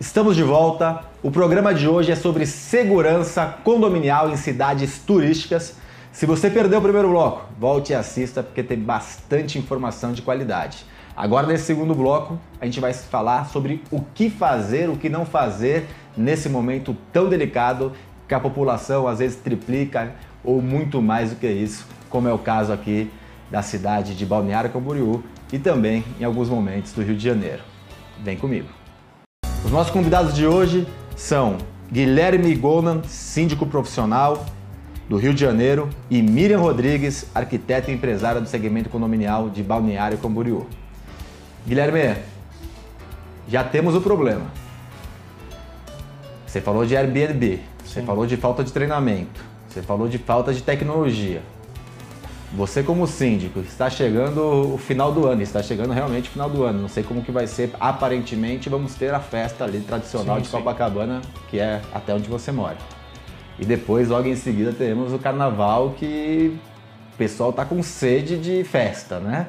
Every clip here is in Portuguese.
Estamos de volta. O programa de hoje é sobre segurança condominial em cidades turísticas. Se você perdeu o primeiro bloco, volte e assista porque tem bastante informação de qualidade. Agora, nesse segundo bloco, a gente vai falar sobre o que fazer, o que não fazer nesse momento tão delicado que a população às vezes triplica ou muito mais do que isso, como é o caso aqui da cidade de Balneário Camboriú e também em alguns momentos do Rio de Janeiro. Vem comigo. Os nossos convidados de hoje são Guilherme Gonan, síndico profissional do Rio de Janeiro, e Miriam Rodrigues, arquiteta e empresária do segmento condominial de Balneário Camboriú. Guilherme, já temos o problema. Você falou de Airbnb, você falou de falta de treinamento, você falou de falta de tecnologia. Você como síndico, está chegando o final do ano, está chegando realmente o final do ano. Não sei como que vai ser. Aparentemente vamos ter a festa ali tradicional sim, de Copacabana, que é até onde você mora. E depois, logo em seguida, teremos o carnaval que o pessoal está com sede de festa, né?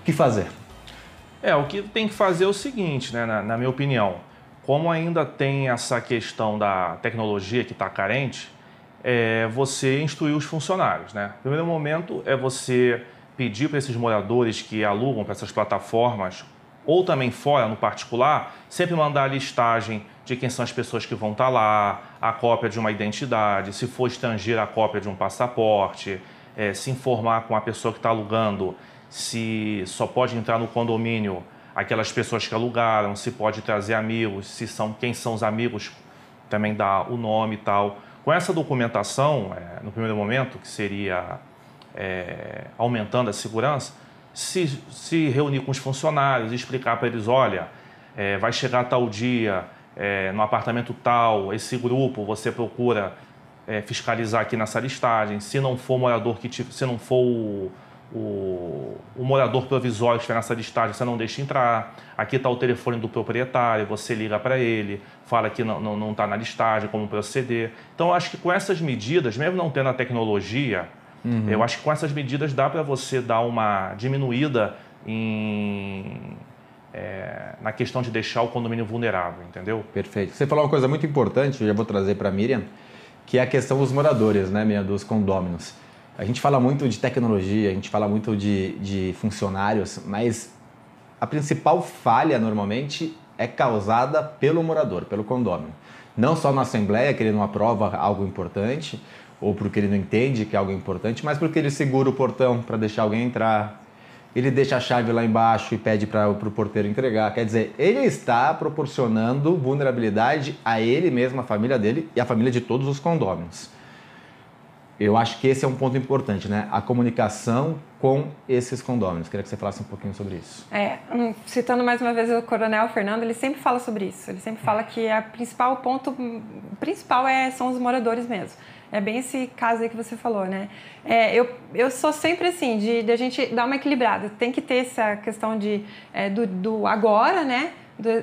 O que fazer? É, o que tem que fazer é o seguinte, né, na, na minha opinião. Como ainda tem essa questão da tecnologia que está carente, é você instruir os funcionários. Né? O primeiro momento é você pedir para esses moradores que alugam para essas plataformas, ou também fora, no particular, sempre mandar a listagem de quem são as pessoas que vão estar tá lá, a cópia de uma identidade, se for estrangeiro, a cópia de um passaporte, é, se informar com a pessoa que está alugando se só pode entrar no condomínio aquelas pessoas que alugaram, se pode trazer amigos, se são quem são os amigos, também dá o nome e tal. Com essa documentação, é, no primeiro momento, que seria é, aumentando a segurança, se, se reunir com os funcionários e explicar para eles: olha, é, vai chegar tal dia, é, no apartamento tal, esse grupo, você procura é, fiscalizar aqui nessa listagem. Se não for morador que se não for o, o, o, morador provisório que estiver nessa listagem, você não deixa entrar. Aqui está o telefone do proprietário, você liga para ele, fala que não está não, não tá na listagem, como proceder. Então, eu acho que com essas medidas, mesmo não tendo a tecnologia, uhum. eu acho que com essas medidas dá para você dar uma diminuída em, é, na questão de deixar o condomínio vulnerável, entendeu? Perfeito. Você falou uma coisa muito importante, eu já vou trazer para a Miriam, que é a questão dos moradores, né, minha, dos condôminos. A gente fala muito de tecnologia, a gente fala muito de, de funcionários, mas a principal falha normalmente é causada pelo morador, pelo condômino. Não só na assembleia, que ele não aprova algo importante, ou porque ele não entende que é algo importante, mas porque ele segura o portão para deixar alguém entrar, ele deixa a chave lá embaixo e pede para o porteiro entregar. Quer dizer, ele está proporcionando vulnerabilidade a ele mesmo, a família dele e a família de todos os condôminos. Eu acho que esse é um ponto importante, né? A comunicação com esses condôminos. Queria que você falasse um pouquinho sobre isso. É, citando mais uma vez o Coronel Fernando, ele sempre fala sobre isso. Ele sempre fala que a principal ponto principal é são os moradores mesmo. É bem esse caso aí que você falou, né? É, eu, eu sou sempre assim, de, de a gente dar uma equilibrada. Tem que ter essa questão de, é, do, do agora, né?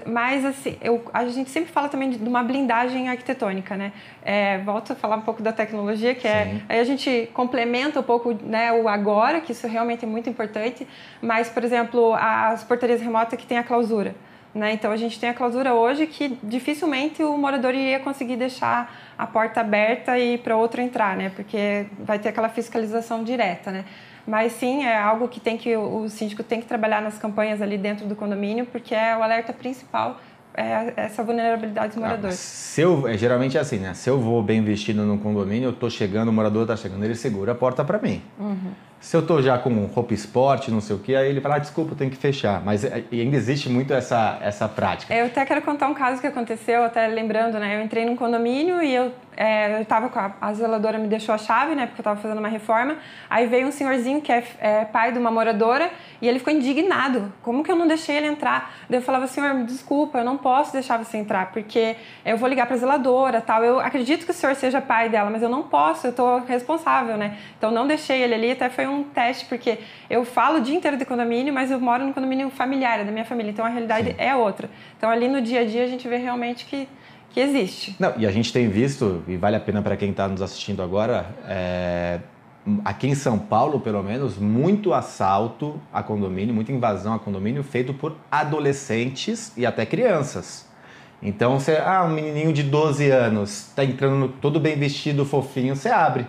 Mas assim, eu, a gente sempre fala também de uma blindagem arquitetônica, né? É, volto a falar um pouco da tecnologia, que é, Sim. é aí a gente complementa um pouco né, o agora, que isso realmente é muito importante. Mas, por exemplo, as portarias remotas que tem a clausura. Né? Então a gente tem a clausura hoje que dificilmente o morador iria conseguir deixar a porta aberta e para outro entrar, né? Porque vai ter aquela fiscalização direta, né? Mas sim, é algo que tem que o síndico tem que trabalhar nas campanhas ali dentro do condomínio, porque é o alerta principal é essa vulnerabilidade dos ah, moradores. Ah, se eu, é, geralmente é assim, né? Se eu vou bem vestido no condomínio, eu tô chegando, o morador tá chegando, ele segura a porta para mim. Uhum. Se eu tô já com roupa esporte, não sei o que, aí ele fala, ah, desculpa, tem que fechar. Mas é, ainda existe muito essa, essa prática. Eu até quero contar um caso que aconteceu, até lembrando, né? Eu entrei num condomínio e eu é, eu tava com a, a zeladora me deixou a chave, né, porque eu tava fazendo uma reforma. Aí veio um senhorzinho que é, é, pai de uma moradora e ele ficou indignado. Como que eu não deixei ele entrar? Daí eu falava, senhor, desculpa, eu não posso deixar você entrar, porque eu vou ligar pra zeladora tal. Eu acredito que o senhor seja pai dela, mas eu não posso, eu tô responsável, né? Então não deixei ele ali, até foi um teste, porque eu falo o dia inteiro de condomínio, mas eu moro no condomínio familiar, é da minha família, então a realidade Sim. é outra. Então ali no dia a dia a gente vê realmente que que existe. Não, e a gente tem visto, e vale a pena para quem está nos assistindo agora, é, aqui em São Paulo, pelo menos, muito assalto a condomínio, muita invasão a condomínio feito por adolescentes e até crianças. Então, você, ah, um menininho de 12 anos está entrando todo bem vestido, fofinho, você abre.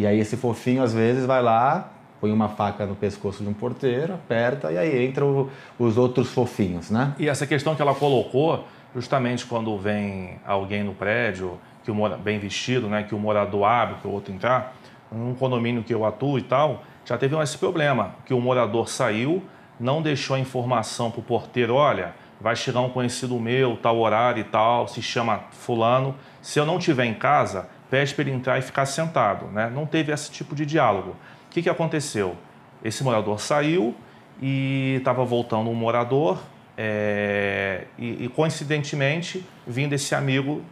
E aí esse fofinho às vezes vai lá, põe uma faca no pescoço de um porteiro, aperta e aí entram os outros fofinhos, né? E essa questão que ela colocou, justamente quando vem alguém no prédio, que mora, bem vestido, né, que o morador abre para o outro entrar, num condomínio que eu atuo e tal, já teve esse problema, que o morador saiu, não deixou a informação para o porteiro, olha, vai chegar um conhecido meu, tal horário e tal, se chama fulano, se eu não estiver em casa, pede para ele entrar e ficar sentado, né? Não teve esse tipo de diálogo. O que, que aconteceu? Esse morador saiu e estava voltando um morador é, e, e, coincidentemente vindo esse amigo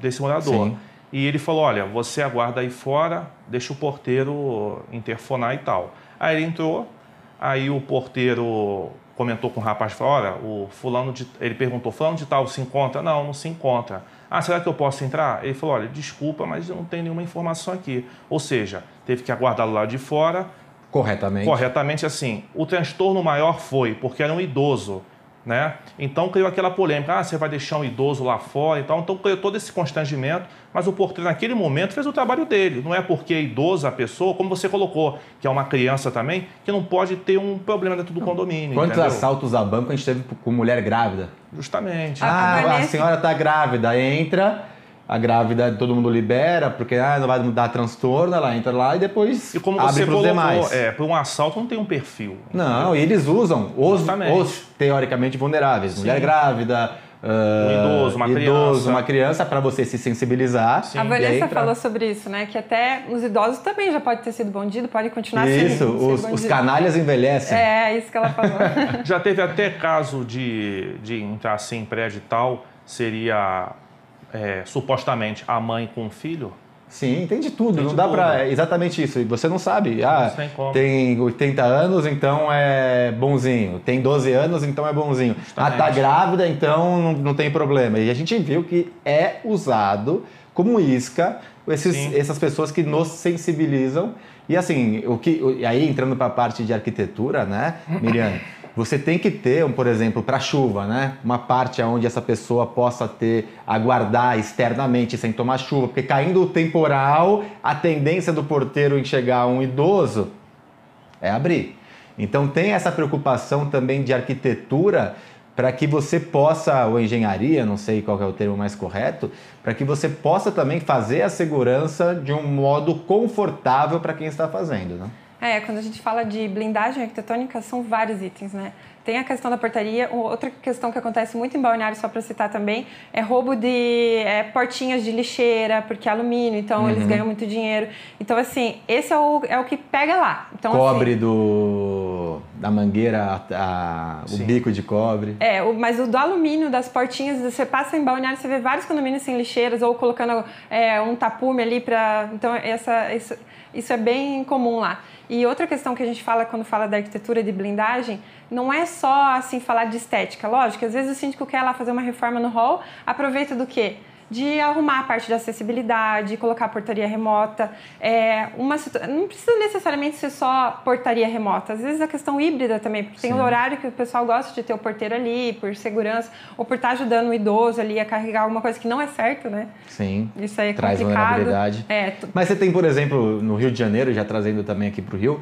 desse morador. Sim. E ele falou: Olha, você aguarda aí fora, deixa o porteiro interfonar e tal. Aí ele entrou, aí o porteiro comentou com o rapaz: falou, Olha, o fulano de. Ele perguntou: Fulano de tal se encontra? Não, não se encontra. Ah, será que eu posso entrar? Ele falou: olha, desculpa, mas eu não tenho nenhuma informação aqui. Ou seja, teve que aguardar do lado de fora. Corretamente. Corretamente, assim. O transtorno maior foi porque era um idoso. Né? Então criou aquela polêmica, ah, você vai deixar um idoso lá fora e tal. Então criou todo esse constrangimento, mas o porteiro naquele momento fez o trabalho dele. Não é porque é idoso a pessoa, como você colocou, que é uma criança também, que não pode ter um problema dentro do condomínio. Quantos entendeu? assaltos a banco a gente teve com mulher grávida? Justamente. Ah, a senhora está grávida, entra a grávida todo mundo libera, porque ah, não vai dar transtorno, ela entra lá e depois e como abre você colocou, demais. É, para um assalto não tem um perfil. Não, e eles usam os, os teoricamente vulneráveis, Sim. mulher grávida, uh, um idoso, uma idoso, criança. uma criança para você se sensibilizar. Sim. A Vanessa falou sobre isso, né? Que até os idosos também já pode ter sido bandido, pode continuar isso, sendo. Isso, os, os canalhas envelhecem. É, isso que ela falou. já teve até caso de, de entrar assim em prédio e tal, seria é, supostamente a mãe com o filho? Sim, tem de tudo. Tem não de dá para é exatamente isso. Você não sabe. Ah, não tem 80 anos, então é bonzinho. Tem 12 anos, então é bonzinho. Justamente. Ah, tá grávida, então não, não tem problema. E a gente viu que é usado como isca esses, essas pessoas que nos sensibilizam. E assim, o que aí entrando para a parte de arquitetura, né, Miriam? Você tem que ter, por exemplo, para chuva, né? Uma parte onde essa pessoa possa ter, aguardar externamente sem tomar chuva, porque caindo o temporal, a tendência do porteiro enxergar um idoso é abrir. Então tem essa preocupação também de arquitetura para que você possa, ou engenharia, não sei qual é o termo mais correto, para que você possa também fazer a segurança de um modo confortável para quem está fazendo, né? É, quando a gente fala de blindagem arquitetônica, são vários itens, né? Tem a questão da portaria. Outra questão que acontece muito em balneário, só para citar também, é roubo de é, portinhas de lixeira, porque é alumínio, então uhum. eles ganham muito dinheiro. Então, assim, esse é o, é o que pega lá. Então, cobre assim, do da mangueira, a, o bico de cobre. É, o, mas o do alumínio, das portinhas, você passa em balneário, você vê vários condomínios sem lixeiras ou colocando é, um tapume ali para. Então, essa, isso, isso é bem comum lá. E outra questão que a gente fala quando fala da arquitetura de blindagem, não é só assim falar de estética. Lógico, às vezes o síndico quer lá fazer uma reforma no hall, aproveita do quê? De arrumar a parte de acessibilidade, colocar a portaria remota. É, uma, não precisa necessariamente ser só portaria remota, às vezes a questão híbrida também, porque Sim. tem o horário que o pessoal gosta de ter o porteiro ali, por segurança, ou por estar ajudando o idoso ali a carregar alguma coisa que não é certo, né? Sim. Isso aí é Traz complicado. vulnerabilidade. É, Mas você tem, por exemplo, no Rio de Janeiro, já trazendo também aqui para o Rio,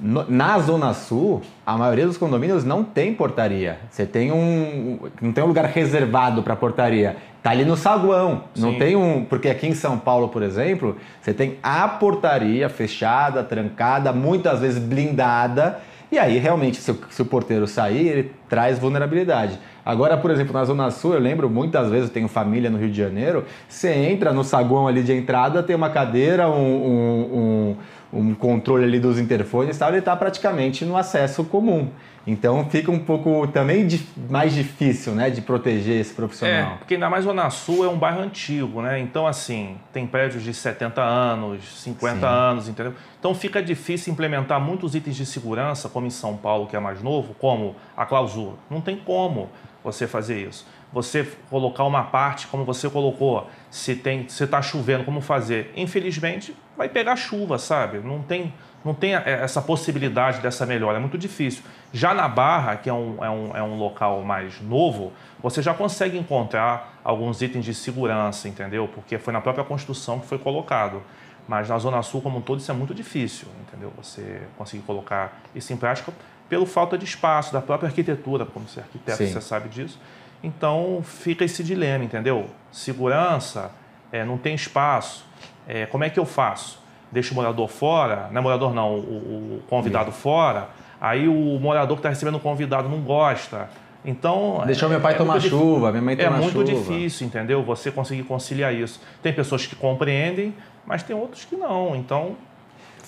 na Zona Sul, a maioria dos condomínios não tem portaria. Você tem um. não tem um lugar reservado para portaria. Tá ali no saguão. Sim. Não tem um. Porque aqui em São Paulo, por exemplo, você tem a portaria fechada, trancada, muitas vezes blindada. E aí, realmente, se o, se o porteiro sair, ele traz vulnerabilidade. Agora, por exemplo, na Zona Sul, eu lembro muitas vezes, eu tenho família no Rio de Janeiro, você entra no saguão ali de entrada, tem uma cadeira, um, um, um um controle ali dos interfones e tal, ele está praticamente no acesso comum. Então fica um pouco também mais difícil, né, de proteger esse profissional. É, porque ainda mais Zona Sul é um bairro antigo, né? Então assim, tem prédios de 70 anos, 50 Sim. anos, entendeu? Então fica difícil implementar muitos itens de segurança, como em São Paulo, que é mais novo, como a clausura. Não tem como você fazer isso. Você colocar uma parte, como você colocou, se tem, se está chovendo, como fazer? Infelizmente, vai pegar chuva, sabe? Não tem, não tem essa possibilidade dessa melhora, é muito difícil. Já na Barra, que é um, é um, é um local mais novo, você já consegue encontrar alguns itens de segurança, entendeu? Porque foi na própria construção que foi colocado. Mas na Zona Sul, como um todo, isso é muito difícil, entendeu? Você conseguir colocar isso em prática pelo falta de espaço, da própria arquitetura, como você é arquiteto, Sim. você sabe disso. Então fica esse dilema, entendeu? Segurança, é, não tem espaço. É, como é que eu faço? Deixo o morador fora, não é morador não, o, o convidado Sim. fora, aí o morador que está recebendo o convidado não gosta. Então. Deixou meu pai é tomar chuva, minha mãe tomar chuva. É muito chuva. difícil, entendeu? Você conseguir conciliar isso. Tem pessoas que compreendem, mas tem outros que não. Então.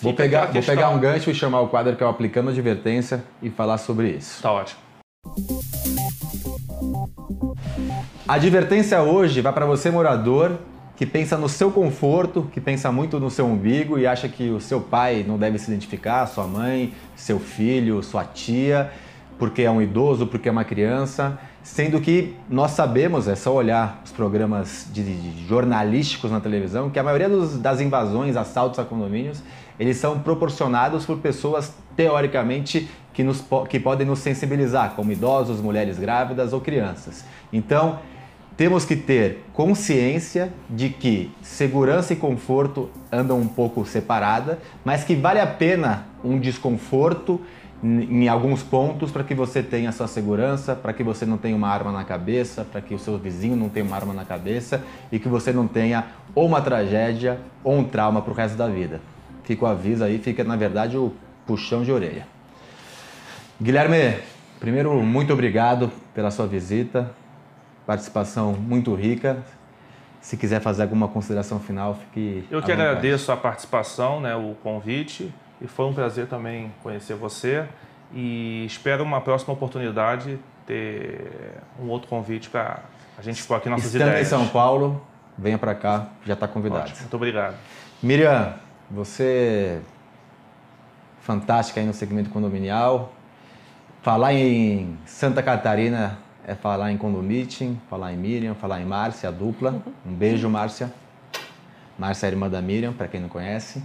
Vou pegar, vou pegar um gancho e chamar o quadro que é o Aplicando Advertência e falar sobre isso. Tá ótimo. A advertência hoje vai para você, morador, que pensa no seu conforto, que pensa muito no seu umbigo e acha que o seu pai não deve se identificar, sua mãe, seu filho, sua tia, porque é um idoso, porque é uma criança, sendo que nós sabemos, é só olhar os programas de, de jornalísticos na televisão, que a maioria dos, das invasões, assaltos a condomínios, eles são proporcionados por pessoas teoricamente que, nos, que podem nos sensibilizar, como idosos, mulheres grávidas ou crianças. Então, temos que ter consciência de que segurança e conforto andam um pouco separada, mas que vale a pena um desconforto em alguns pontos para que você tenha sua segurança, para que você não tenha uma arma na cabeça, para que o seu vizinho não tenha uma arma na cabeça e que você não tenha ou uma tragédia ou um trauma para o resto da vida. Fica o aviso aí, fica na verdade o puxão de orelha. Guilherme, primeiro, muito obrigado pela sua visita participação muito rica. Se quiser fazer alguma consideração final, fique. Eu que agradeço a participação, né, o convite, e foi um prazer também conhecer você. E espero uma próxima oportunidade ter um outro convite para a gente expor aqui nossas Estando ideias. em São Paulo, venha para cá, já está convidado. Ótimo, muito obrigado. Miriam, você fantástica aí no segmento condominial. Falar em Santa Catarina é falar em Condomiting, falar em Miriam, falar em Márcia, a dupla. Um beijo, Márcia. Márcia é irmã da Miriam, para quem não conhece.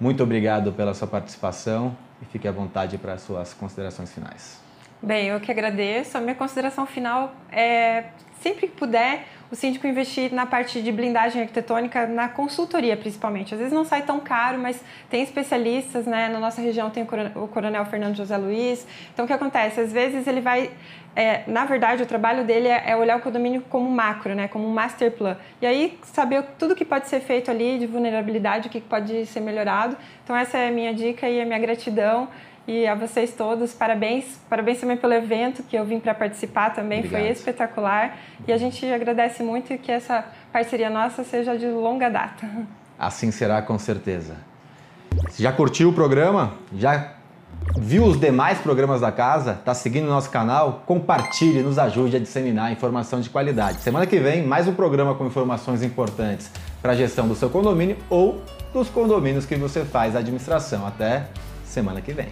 Muito obrigado pela sua participação e fique à vontade para as suas considerações finais. Bem, eu que agradeço. A minha consideração final é sempre que puder, o síndico investir na parte de blindagem arquitetônica, na consultoria principalmente. Às vezes não sai tão caro, mas tem especialistas, né? Na nossa região tem o Coronel Fernando José Luiz. Então, o que acontece? Às vezes ele vai é, na verdade, o trabalho dele é, é, olhar o condomínio como macro, né, como um master plan. E aí saber tudo que pode ser feito ali de vulnerabilidade, o que pode ser melhorado. Então essa é a minha dica e a minha gratidão. E a vocês todos, parabéns. Parabéns também pelo evento que eu vim para participar também, Obrigado. foi espetacular. E a gente agradece muito que essa parceria nossa seja de longa data. Assim será com certeza. Já curtiu o programa? Já Viu os demais programas da casa? Tá seguindo o nosso canal? Compartilhe, nos ajude a disseminar informação de qualidade. Semana que vem, mais um programa com informações importantes para a gestão do seu condomínio ou dos condomínios que você faz a administração. Até semana que vem.